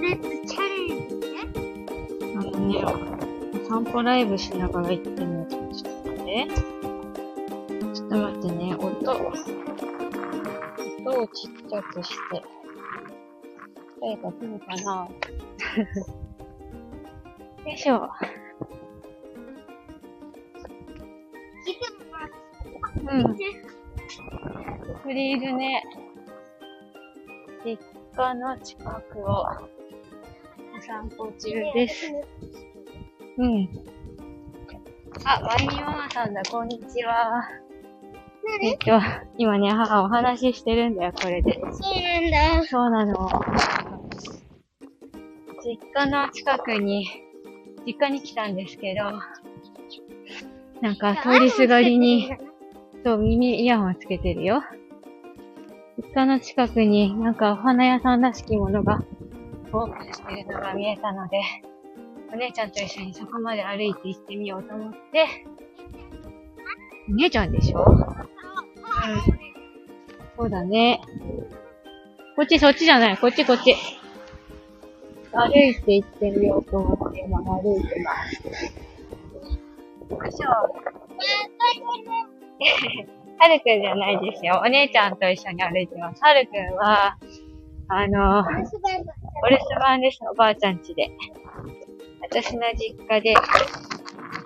チャレンジね。あのね、散歩ライブしながら行ってみようとちょっと待って。ちょっと待ってね、音。音をちっちゃくして。誰か来るかな？よいしょ。うん。フリールね。実家の近くを散歩中です。うん。あ、ワインママさんだ、こんにちは。えっと、今ね、母お話ししてるんだよ、これで。そうなんだ。そうなの。実家の近くに、実家に来たんですけど、なんか通りすがりに、そう、耳イヤホンつけてるよ。実家の近くになんかお花屋さんらしきものがオープンしてるのが見えたので、お姉ちゃんと一緒にそこまで歩いて行ってみようと思って、お姉ちゃんでしょ？そうだね。こっちそっちじゃない。こっちこっち。歩いて行ってみようと思って今歩いてます。よいしょ。はるくんじゃないですよ。お姉ちゃんと一緒に歩いてます。はるくんは、あの、お留守番です。おばあちゃん家で。私の実家で、お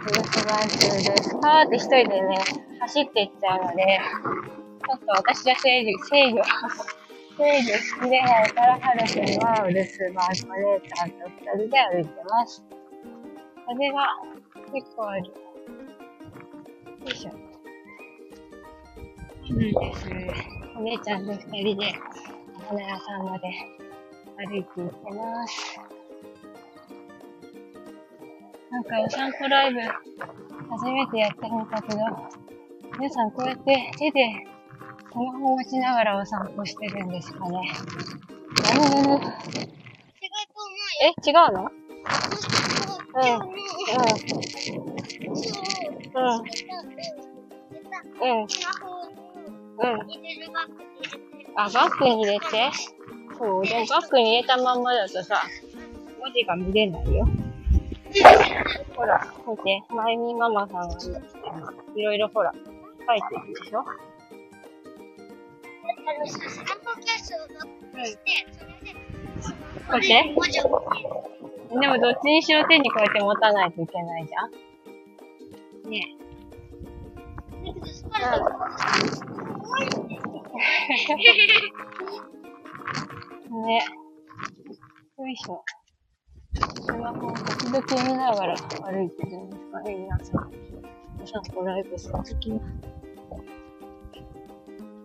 留守番中です。パーって一人でね、走っていっちゃうので、ちょっと私が制御、制御、制御しきれないから、はるくんはお留守番、お姉ちゃんと二人で歩いてます。風が結構ある。よいしょ。そうんです。お姉ちゃんと二人でお花屋さんまで歩いて行ってます。なんかお散歩ライブ初めてやってみたけど、皆さんこうやって手でスマホを持ちながらお散歩してるんですかね。なるほど。違うと思うよ。え、違うのうん。うん。うん。うん。あ、バッグに入れて？そう。でもバッグに入れたまんまだとさ、文字が見れないよ。ほら、見て。まゆみママさんがいろいろほら、書いてるでしょあの、スマホケースをバッグにして、それで、こっち文字を見てでもどっちにしろ手にこうやって持たないといけないじゃんねだけど、そこから怖いんですよ。ねよいしょ。スマホを時々見ながら歩いてるんですかね、皆さん。お散歩ライブするときは。よ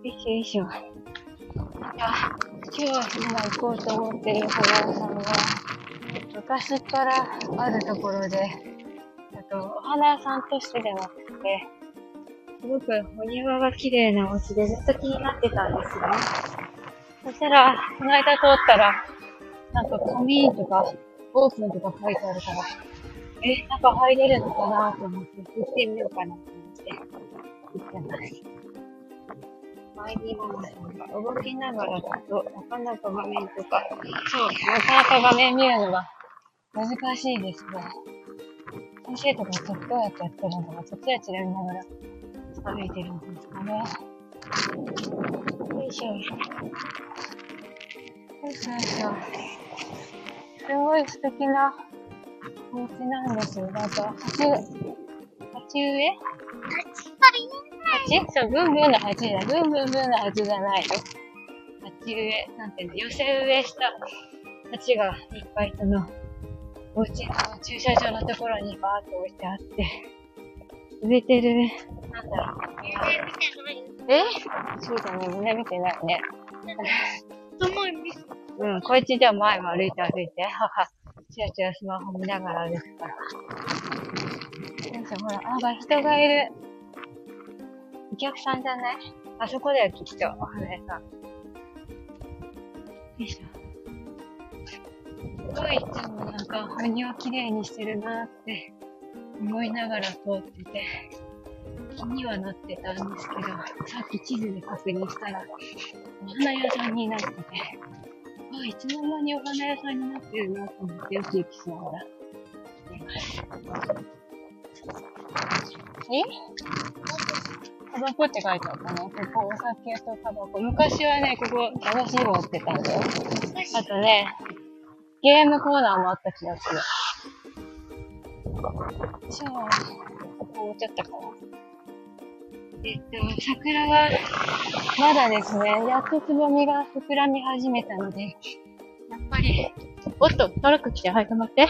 いしょよいしょ。あ、今日今行こうと思ってるお花屋さんは、昔からあるところで、あと、お花屋さんとしてではなくて、すごくお庭が綺麗なお家でずっと気になってたんですよね。そしたら、この間通ったら、なんか紙とか、オープンとか書いてあるから、え、中入れるのかなと思って、行ってみようかなと思って、行ってます。マイディママさんが動きながらだと、なかなか画面とか、そう、なかなか画面見るのが難しいですね。先生とかってどうやってやってるのか、ちょっとチラチラ見ながら歩いてるんですかね。よいしょ。よいしょよいしょ。すごい素敵なお家なんですよ。なんか、鉢植え、鉢植え鉢？そう、ブンブンの鉢だ。ブンブンブンの鉢じゃないよ。鉢植え、なんていうの、寄せ植えした鉢がいっぱいその、お家の駐車場のところにバーって置いてあって、植えてる、なんだろう。え？そうだね、みんな見てないね。うん、こいつじゃあ前も歩いて歩いて、母、チラチラスマホ見ながら歩くから。よいしょ、ほら、あ、が人がいる。お客さんじゃない？あそこだよ、きっと、お花屋さん。よいしょ。すごいいつもなんか、お庭綺麗にしてるなって思いながら通ってて、気にはなってたんですけど、さっき地図で確認したら、お花屋さんになってて、あ、いつの間にお花屋さんになってるなと思って、ウキウキしながら見てます。え？タバコって書いてあったね。ここ、お酒とタバコ。昔はね、ここ、駄菓子も売ってたんだよ。あとね、ゲームコーナーもあった気がする。じゃあ、ここ置いちゃったかな。えっと、桜は、まだですね、やっとつぼみが膨らみ始めたので、やっぱり、おっと、トラック来て、はい、止まって。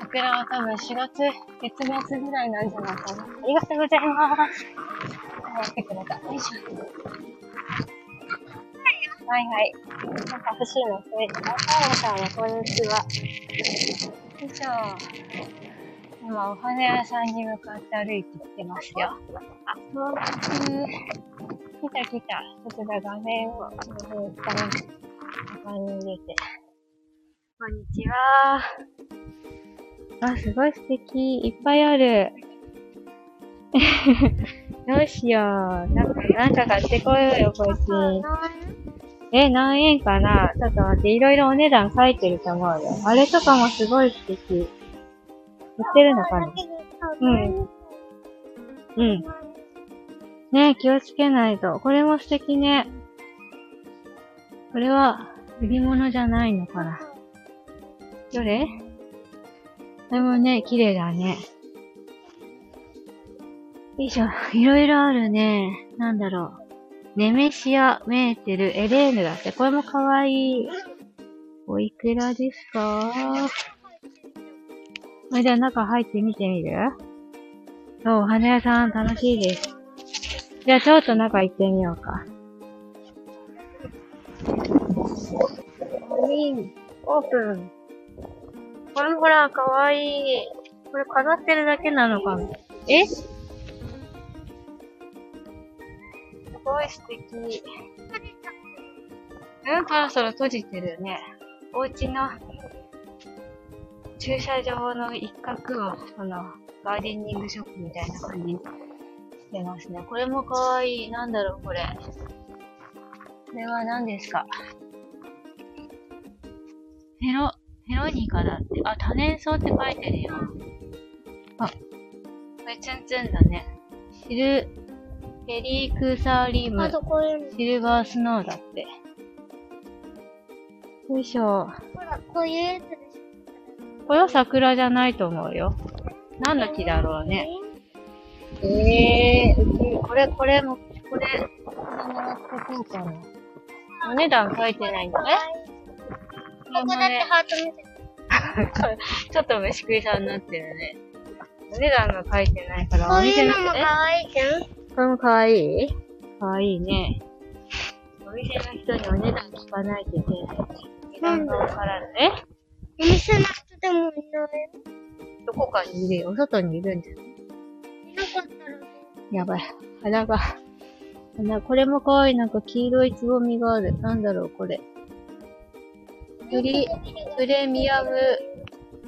桜は多分4月、月末ぐらいなんじゃないかな。ありがとうございます。はい、来てくれた。よいしょ。はいはい。なんか欲しいの増えた。あ、パンさんはこんにちは。よいしょ。今、お花屋さんに向かって歩いてきてますよ。あ、到着。来た来た。ちょっとだ画面を、ちょっと下に、中に入れて。こんにちは。あ、すごい素敵。いっぱいある。どうしよう。なんか、なんか買ってこようよ、こいつ。え、何円かな？ちょっと待って、いろいろお値段書いてると思うよ。あれとかもすごい素敵。売ってるのかなうん。うん。ね気をつけないと。これも素敵ね。これは、売り物じゃないのかなどれ？これもね、綺麗だね。よいしょ。いろいろあるね。なんだろう。ネメシア、メーテル、エレーヌだって。これもかわいい。おいくらですか？じゃあ中入ってみてみる？そう、お花屋さん楽しいです。じゃあちょっと中行ってみようか。いい。オープン。これほら、かわいい。これ飾ってるだけなのかなえ？すごい素敵。うん、パラソル閉じてるね。お家の駐車場の一角を、その、ガーデニングショップみたいな感じにしてますね。これもかわいい。なんだろう、これ。これは何ですか？ヘロ、ヘロニカだって。あ、多年草って書いてるよ。あ、これツンツンだね。シル、ヘリクサリムあ、とこういうの。シルバースノーだって。よいしょ。ほら、こういうやつこれは桜じゃないと思うよ。何の木だろうね。ええー、これ、これも、これ。お値段書いてないんだね。ょ。ここだってハート見て。ちょっと虫食いさんになってるね。お値段が書いてないから、こういうののも可愛いじゃん。これもかわいいかわいいね。お店の人にお値段聞かないといけない。値段がわからない。え？お店の人でもいない。どこかにいるよ。外にいるんじゃない？いなかったらね。やばい。花が。花、これもかわいい。なんか黄色いつぼみがある。なんだろう、これ。プリ、プレミアム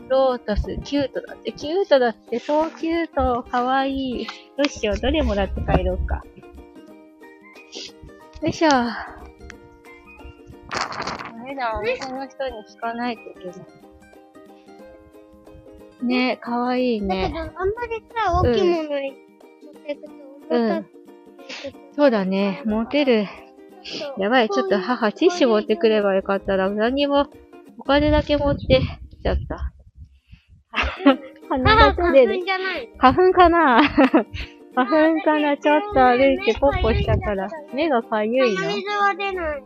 ロータス、キュートだって。キュートだって。そうキュート。かわいい。どうしよう。どれもらって帰ろうか。よいしょ。お値段お店の人に聞かないといけない。ねかわいいだけねど、。あんまりさ、大きいものに持っていくと、うん重たくそうだね。持てる。やばい、ちょっと母、ティッシュ持ってくればよかったら、何も、お金だけ持ってきちゃった。花が出る粉。じゃない。花粉かな？花粉かな？ちょっと歩いてポッポしたから。目がかゆいの鼻水は出ない。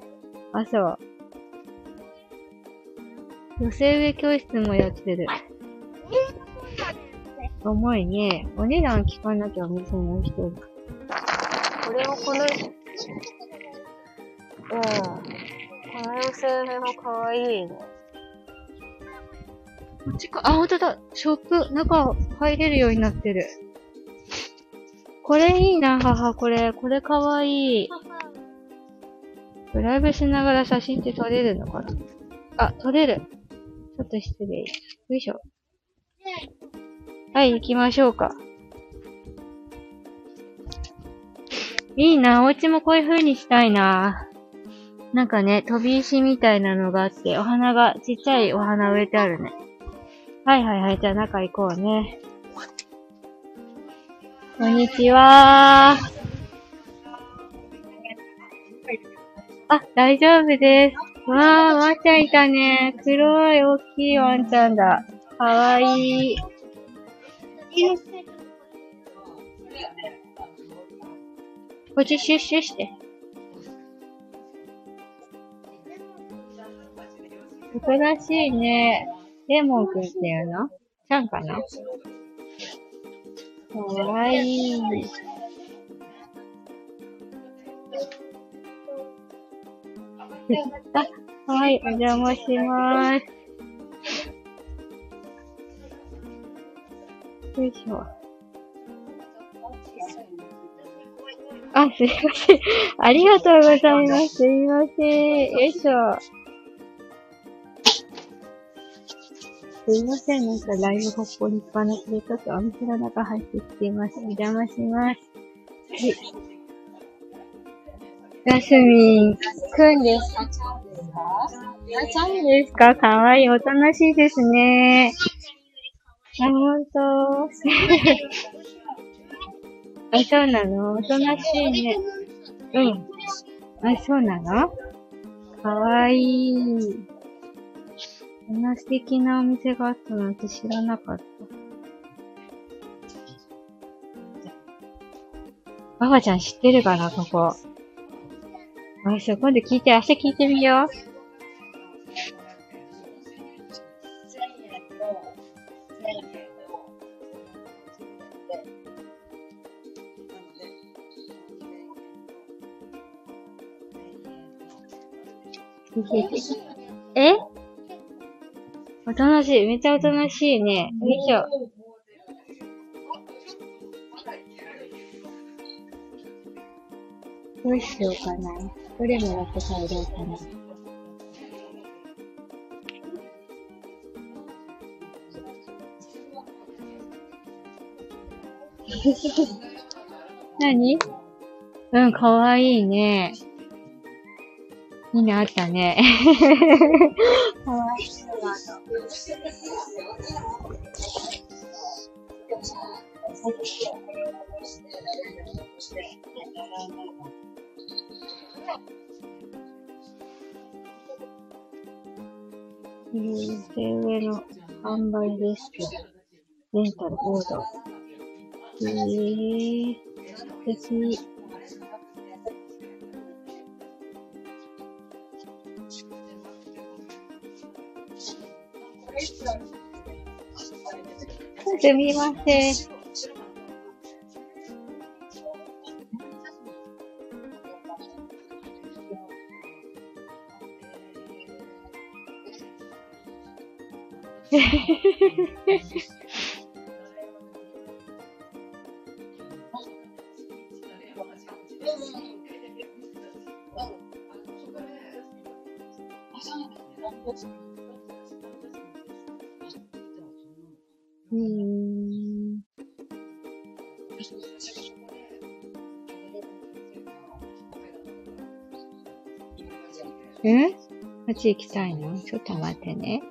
あ、そう。寄せ植え教室もやってる。重いね。お値段聞かなきゃお店の人に。これもこの、うん。この寄せもかわいいね。こっちか、あ、ほんとだ。ショップ、中入れるようになってる。これいいな、母。これ、これかわいい。ドライブしながら写真って撮れるのかな？あ、撮れる。ちょっと失礼。よいしょ。はい、行きましょうか。いいな、お家もこういう風にしたいな。なんかね、飛び石みたいなのがあって、お花が、ちっちゃいお花植えてあるね。はいはいはい、じゃあ中行こうね。こんにちはあ、大丈夫です。わー、ワンちゃんいたね。黒い大きいワンちゃんだ。かわいい。こっちシュッシュして。おとなしいね。レモンくんっていうの？ちゃんかな？かわいい。あ、はい、お邪魔します。よいしょ。あ、すいません。ありがとうございます。すいません。よいしょ。すいません。なんかライブほっぽりっぱなしで、ちょっとお店の中入ってきています。お邪魔します。はい。やすみんくんですかちゃんですか？あ、ちゃんですか？かわいい。おとなしいですね。あ、ほんと。あ、そうなの？おとなしいね。うん。あ、そうなの？かわいい。こんな素敵なお店があったなんて知らなかった。ばばちゃん知ってるかな、ここ。あ、そう、今度聞いて、明日聞いてみよう。え？おとなしい。めっちゃおとなしいね。よいしょ。どうしようかな。どれもらって帰ろうかな。何？うん、かわいいね。いいのあったね。かわいいのえー、手上の販売レストレンタルボード。えー、素敵。すみません。ち行きたいの？ちょっと待ってね。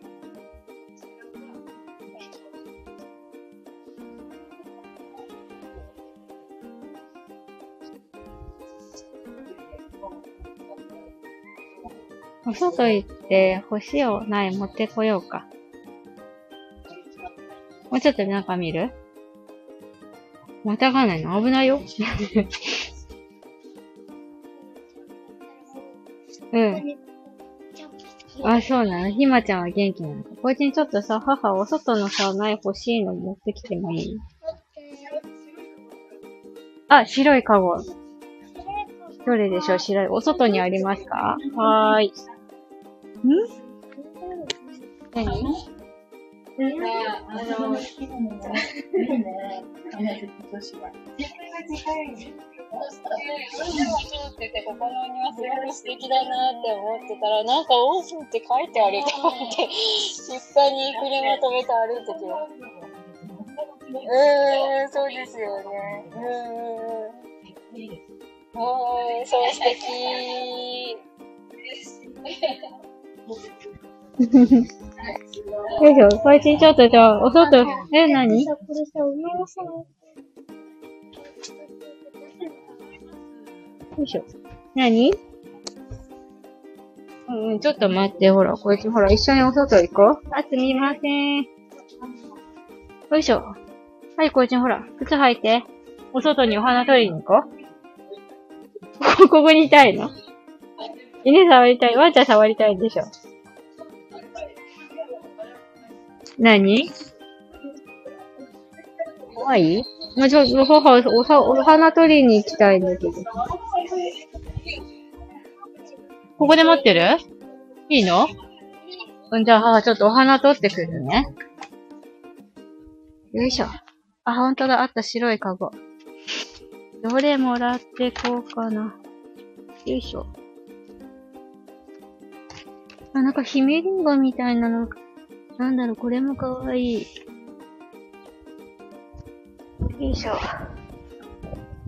お外行って欲しいお苗持ってこようか。もうちょっと中見る？またがないの？危ないよ。あ、そうなのひまちゃんは元気なの？か。こいつにちょっとさ、母、お外のさ、苗欲しいの持ってきてもいい？あ、白いカゴ。どれでしょう白い？お外にありますか？はーい。ん？何？なんか、あの、好きなのが、いいね。同じ女子は。ってて、ここのお庭すごく素敵だなって思ってたら、なん。かオープンって書いてあると思って、実家に車止めて歩いてきまうーん、そうですよね。うーん。うーん、そう素敵。よいしょ。こいつにちょっとじゃあ、お外、え、何よいしょ。何？うんうん、ちょっと待って、ほら、こいつ、ほら、一緒にお外行こう。あ、すみません。よいしょ。はい、こいつ、ほら、靴履いて。お外にお花取りに行こう。ここにいたいの？犬触りたい。ワンちゃん触りたいんでしょ。何？怖い？まあ、ちょ、おは、おは、お花取りに行きたいんだけど。ここで待ってる？いいの？うん、じゃあ、母ちょっとお花取ってくるね。よいしょ。あ、ほんとだ、あった白いカゴ。どれもらってこうかな。よいしょ。あ、なんか姫リンゴみたいなの、なんだろう、これもかわいい。よいしょ。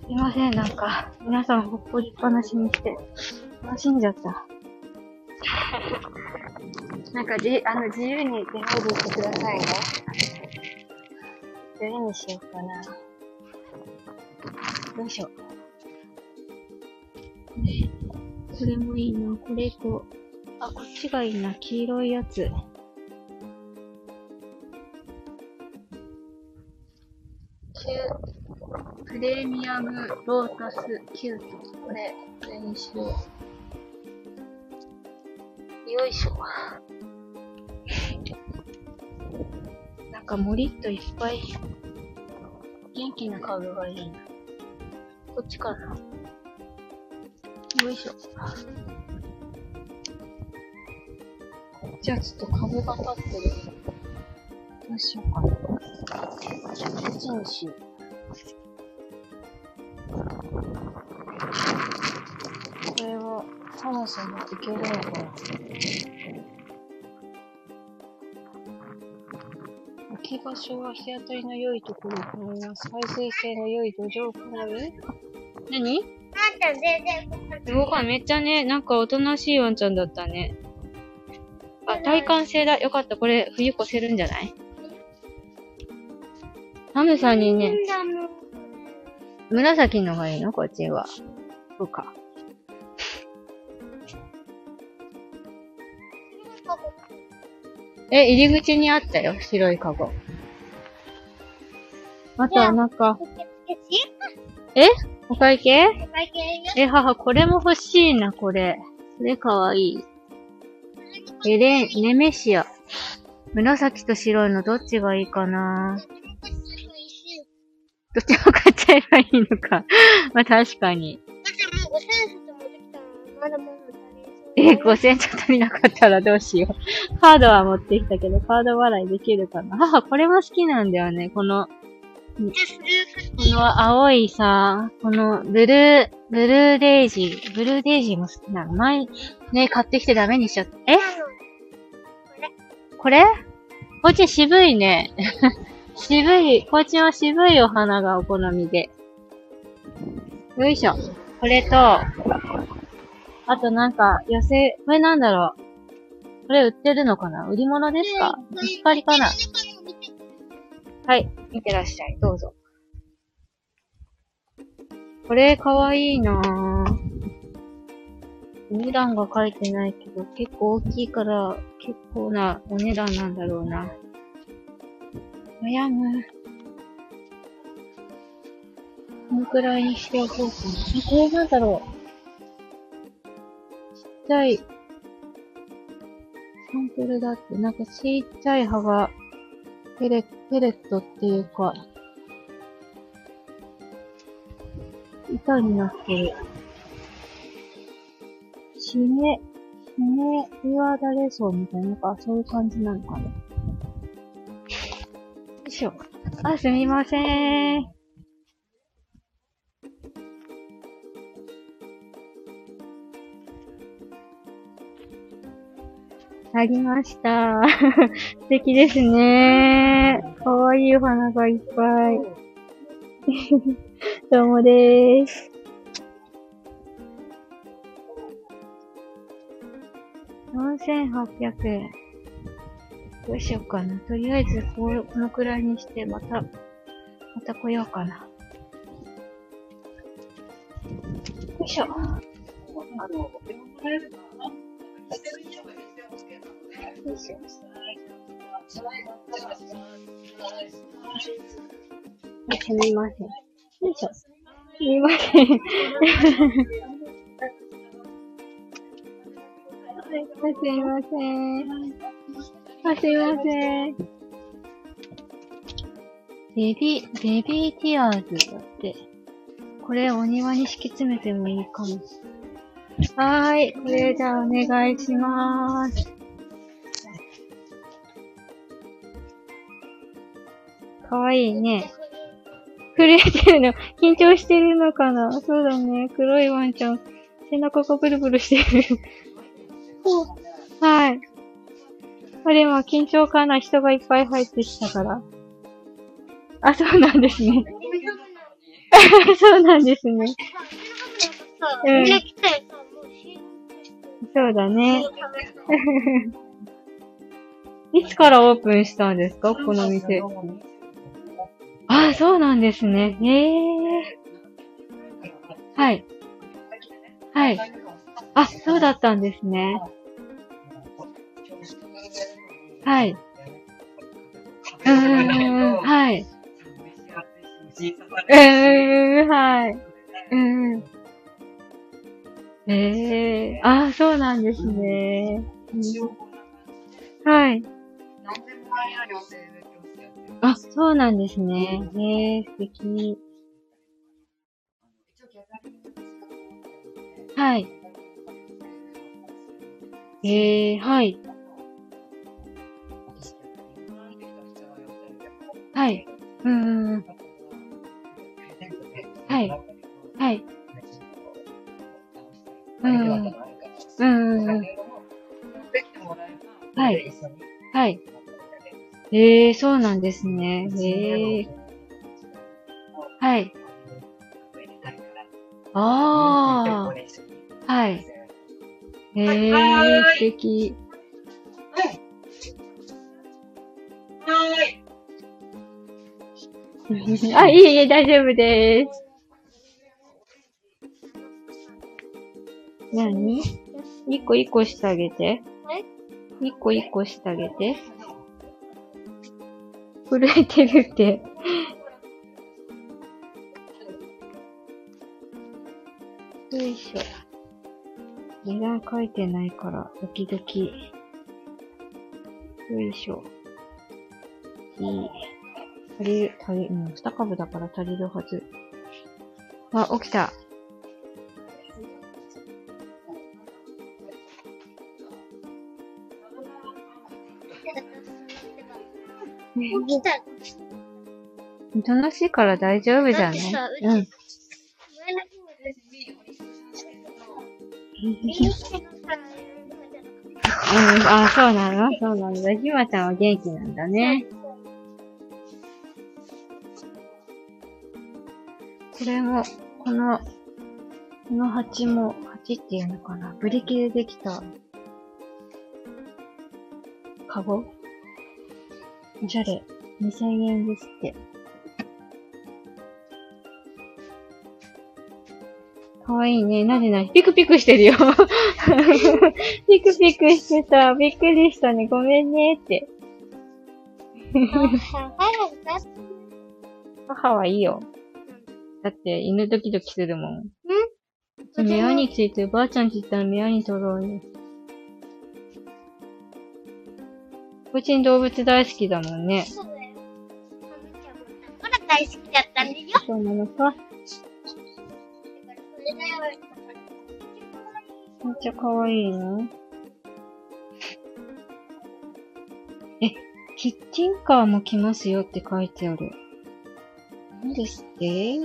すいません、なんか、皆さんほっぽりっぱなしにして、楽しんじゃった。なんかじ、あの、自由に出入りしてくださいね。どれにしようかな。よいしょ。これ、これもいいな。これと、あ、こっちがいいな。黄色いやつ。プレミアムロータスキュート。これ、これにしよう。よいしょ。なんかもりっといっぱい、元気なカードがいいな。こっちかな。よいしょ。じゃあちょっと壁が立ってる。どうしようかな。こっちにしよう。これは、寒さもいけるのかな。置き場所は日当たりの良いところを好みます。排水性の良い土壌を好む何？あんた全然動かない。動かん、めっちゃね、なんかおとなしいワンちゃんだったね。あ、体感性だ。よかった。これ、冬越せるんじゃない？ハムさんにね。紫のがいいの？こっちは。そうか。え、入り口にあったよ。白いカゴ。あとはなんか、え？お会計？会計よ。え、母、これも欲しいな、これ。これかわいい。エレン、ネメシア。紫と白いのどっちがいいかな？どっちも買っちゃえばいいのか。まあ確かに。だってもう5000円ともできたら、まだまだ足りそう。え、5000ちょっと足りなかったらどうしよう。カードは持ってきたけど、カード払いできるかな。母、これも好きなんだよね。この、この青いさ、このブルー、ブルーデイジー、ブルーデイジーも好きなの。前、ね、買ってきてダメにしちゃった。え？これ？こっち渋いね。渋い、こっちは渋いお花がお好みで。よいしょ。これと、あとなんか、寄せ、これなんだろう。これ売ってるのかな？売り物ですか？引っ張りかなはい。見てらっしゃい。どうぞ。これかわいいなぁ。お値段が書いてないけど、結構大きいから、結構なお値段なんだろうな。悩む。このくらいにしておこうかな。これなんだろう。ちゃい、サンプルだって、なんかちっちゃい葉が、ペレ、ペレットっていうか、板になってる。しめ、しめ、岩だれそうみたいな、なんかそういう感じなのかな。よいしょ。あ、すみません。ありました。素敵ですね。かわいいお花がいっぱい。どうもでーす。2800円。どうしようかな。とりあえずこう、このくらいにして、また、また来ようかな。よいしょ。よいしょ。すみません。よいしょ。すみません。はい、すいません。あ、すいません。ベビー、ベビーティアーズだって。これお庭に敷き詰めてもいいかも。はーい。これじゃあお願いしまーす。かわいいね。震えてるの。緊張してるのかなそうだね。黒いワンちゃん。背中がブルブルしてる。はい。これ今緊張かな人がいっぱい入ってきたから。あ、そうなんですね。そうなんですね。うん、そうだね。いつからオープンしたんですか？この店。ああ、そうなんですね。へえ。はい。はい。あ、そうだったんですね。はい。うーん、はい。うーん、はい。うん。ええあ、そうなんですね。はい。あ、そうなんですね。へえ、素敵。はい。ええはい。はい。うんうんうん。はい。はい。うんうんうん。はい。はい。ええそうなんですね。ええはい。ああ。はい。ええ素敵。あ、いえいえ、大丈夫です。何？一個一個してあげて。一個一個してあげて。震えてるって。よいしょ。値段書いてないから、ドキドキ。よいしょ。いい。足りる、足りる、うん、二株だから足りるはず。あ、起きた。起きた。楽しいから大丈夫じゃない？だってさうん。うん、あ、そうなの？そうなんだ。ひまちゃんは元気なんだね。これも、この、この鉢も、鉢っていうのかな？ブリキでできた、カゴ？おしゃれ。2000円ですって。かわいいね。なぜなにピクピクしてるよ。ピクピクしてた。びっくりしたね。ごめんねって。母はいいよ。だって犬ドキドキするもん。目屋についてばあちゃんち行ったら目屋に取ろうよ。うちに動物大好きだもんね。そうだ大好きだったんだよ。そうなのか。めっちゃ可愛いの？え、キッチンカーも来ますよって書いてある。何ですって？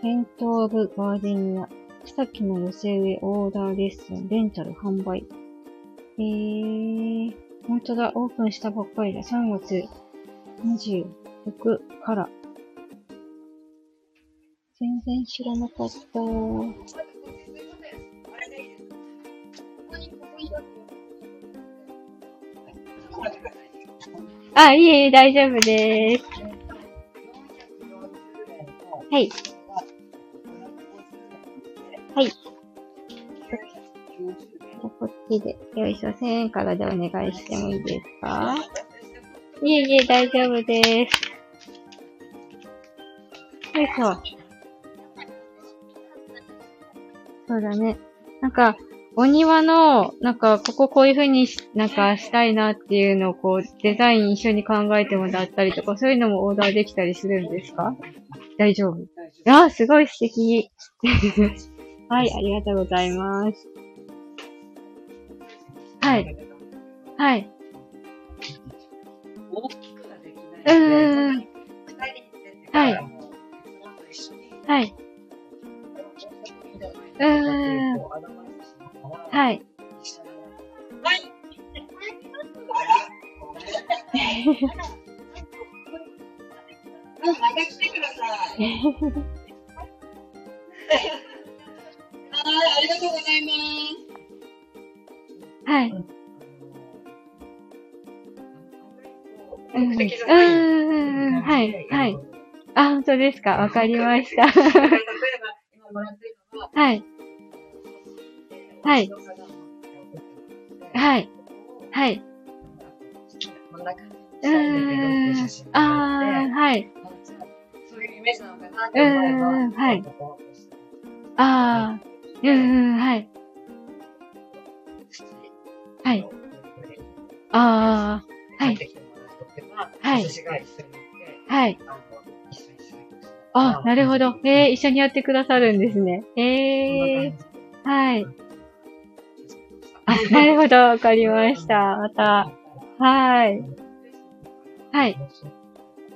セントオブガーデニア。草木の寄せ植えオーダーレッスン、レンタル販売。えー、本当だ、オープンしたばっかりだ。3月26から。全然知らなかった。あ、いえいえ、大丈夫です。はい。はい。こっちで、よいしょ、1000円からでお願いしてもいいですか？いえいえ、大丈夫です。よいしょ。そうだね。なんか、お庭の、なんか、こここういう風にし、なんかしたいなっていうのをこう、デザイン一緒に考えてもらったりとか、そういうのもオーダーできたりするんですか？大丈夫。あー、すごい素敵。はい、ありがとうございます。はい。はい。大きくはできうない。ーん。二人ではいもう一緒にはい。うーん。はい。また来てください。はい、ありがとうございます。はい。目的じゃないうん。はい。はい。あ、本当ですか。わかりました。例えば、今もらってるのは、はい。はい。はい。はい。うーん。あー、はい。そういうイメージなのかなって思えば、うんはいあー、うん、うん、はい。はい。あー、はい。はい私が一緒に行って、はい。あの、一緒に仕事してあ、なるほど。えー、一緒にやってくださるんですね。え感じー、はい。あ、なるほど。わかりました。また。はい。はい。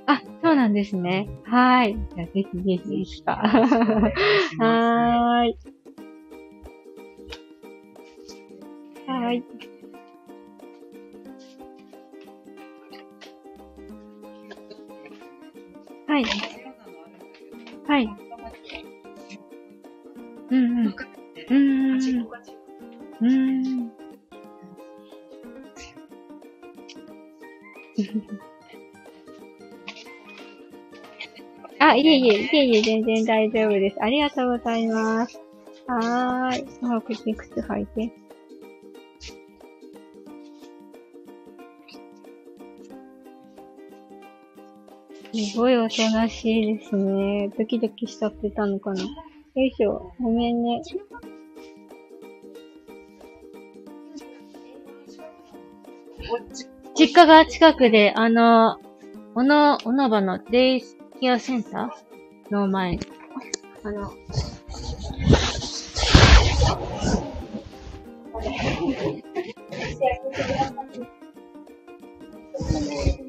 あ、そうなんですね。はい。じゃあ、ぜひぜひいつか。はーい。はーい。はい。はい。うんうん。うん。うん。あ、いえいえ、いえいえ、全然大丈夫です。ありがとうございます。はーい。もう口に靴履いて。すごいおとなしいですね。ドキドキしちゃってたのかな。よいしょ。ごめんね。実家が近くで、あの、おの、おのばのデイケアセンターの前。あの、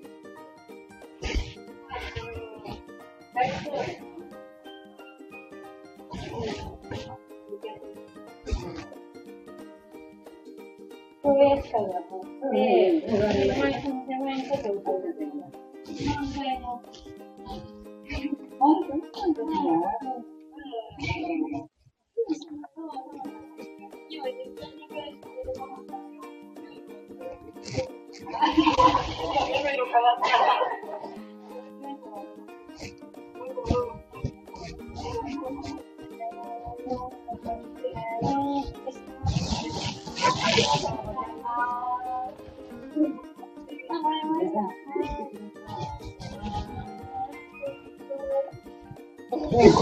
ありが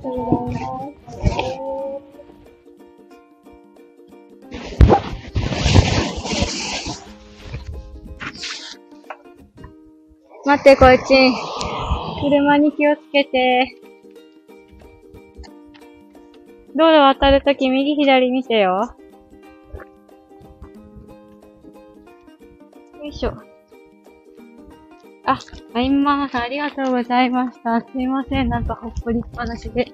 とうございます待って、こっち。車に気をつけて。道路渡るとき右左見てよ。よいしょ。あ、あいまーさんありがとうございました。すいません、なんかほっこりっぱなしで。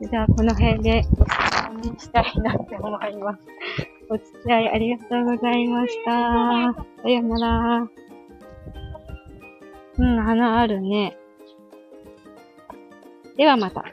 じゃあ、この辺で、にしたいなって思います。お付き合いありがとうございました。さよなら。うん、花あるね。ではまた。